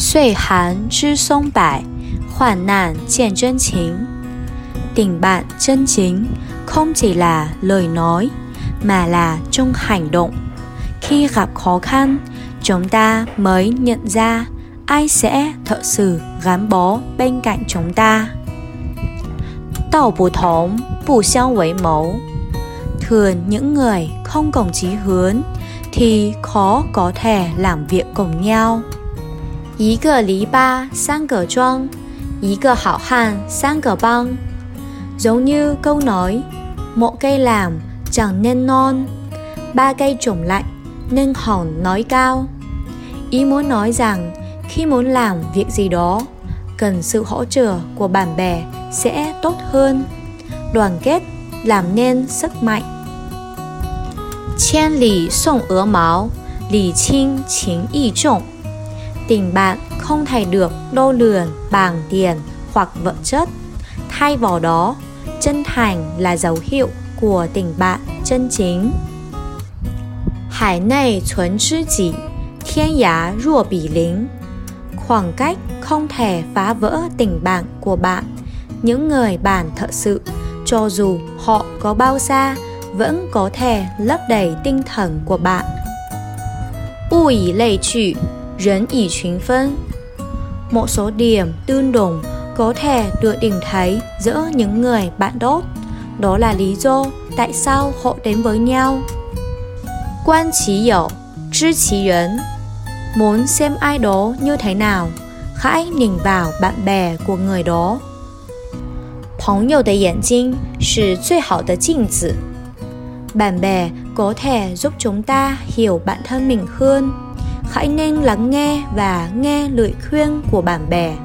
岁寒知松柏，患难见真情. Tình bạn chân chính không chỉ là lời nói mà là trong hành động. Khi gặp khó khăn, chúng ta mới nhận ra ai sẽ thật sự gắn bó bên cạnh chúng ta. Đạo bất thống, bù xiang với mẫu Thường những người không cùng chí hướng thì khó có thể làm việc cùng nhau. 一个篱笆三个桩，一个好汉三个帮. Giống như câu nói, một cây làm chẳng nên non, ba cây trồng lại nên hòn nói cao. Ý muốn nói rằng khi muốn làm việc gì đó, cần sự hỗ trợ của bạn bè sẽ tốt hơn. Đoàn kết làm nên sức mạnh. 千里送鹅毛，礼轻情意重。 Tình bạn không thể được đo lường bằng tiền hoặc vật chất. Thay vào đó, chân thành là dấu hiệu của tình bạn chân chính. Hải内存知己，天涯若比邻. Khoảng cách không thể phá vỡ tình bạn của bạn. Những người bạn thật sự, cho dù họ có bao xa, vẫn có thể lấp đầy tinh thần của bạn. 物以类聚， 人以群分. Một số điểm tương đồng có thể được tìm thấy giữa những người bạn tốt. Đó là lý do tại sao họ đến với nhau. Quan chỉ dậu,知其人. Muốn xem ai đó như thế nào, hãy nhìn vào bạn bè của người đó. 朋友的眼睛是最好的镜子。bạn bè có thể giúp chúng ta hiểu bản thân mình hơn hãy nên lắng nghe và nghe lời khuyên của bạn bè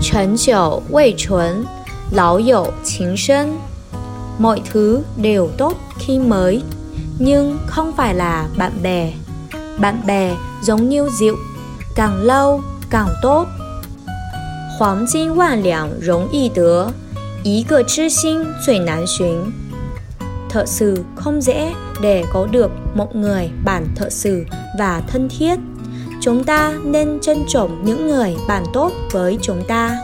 陈酒未醇，老友情深. Mọi thứ đều tốt khi mới, nhưng không phải là bạn bè. Bạn bè giống như rượu, càng lâu càng tốt. 黄金万两容易得，一个知心最难寻。Thợ sự không dễ để có được một người bạn thợ sự và thân thiết. Chúng ta nên trân trọng những người bạn tốt với chúng ta.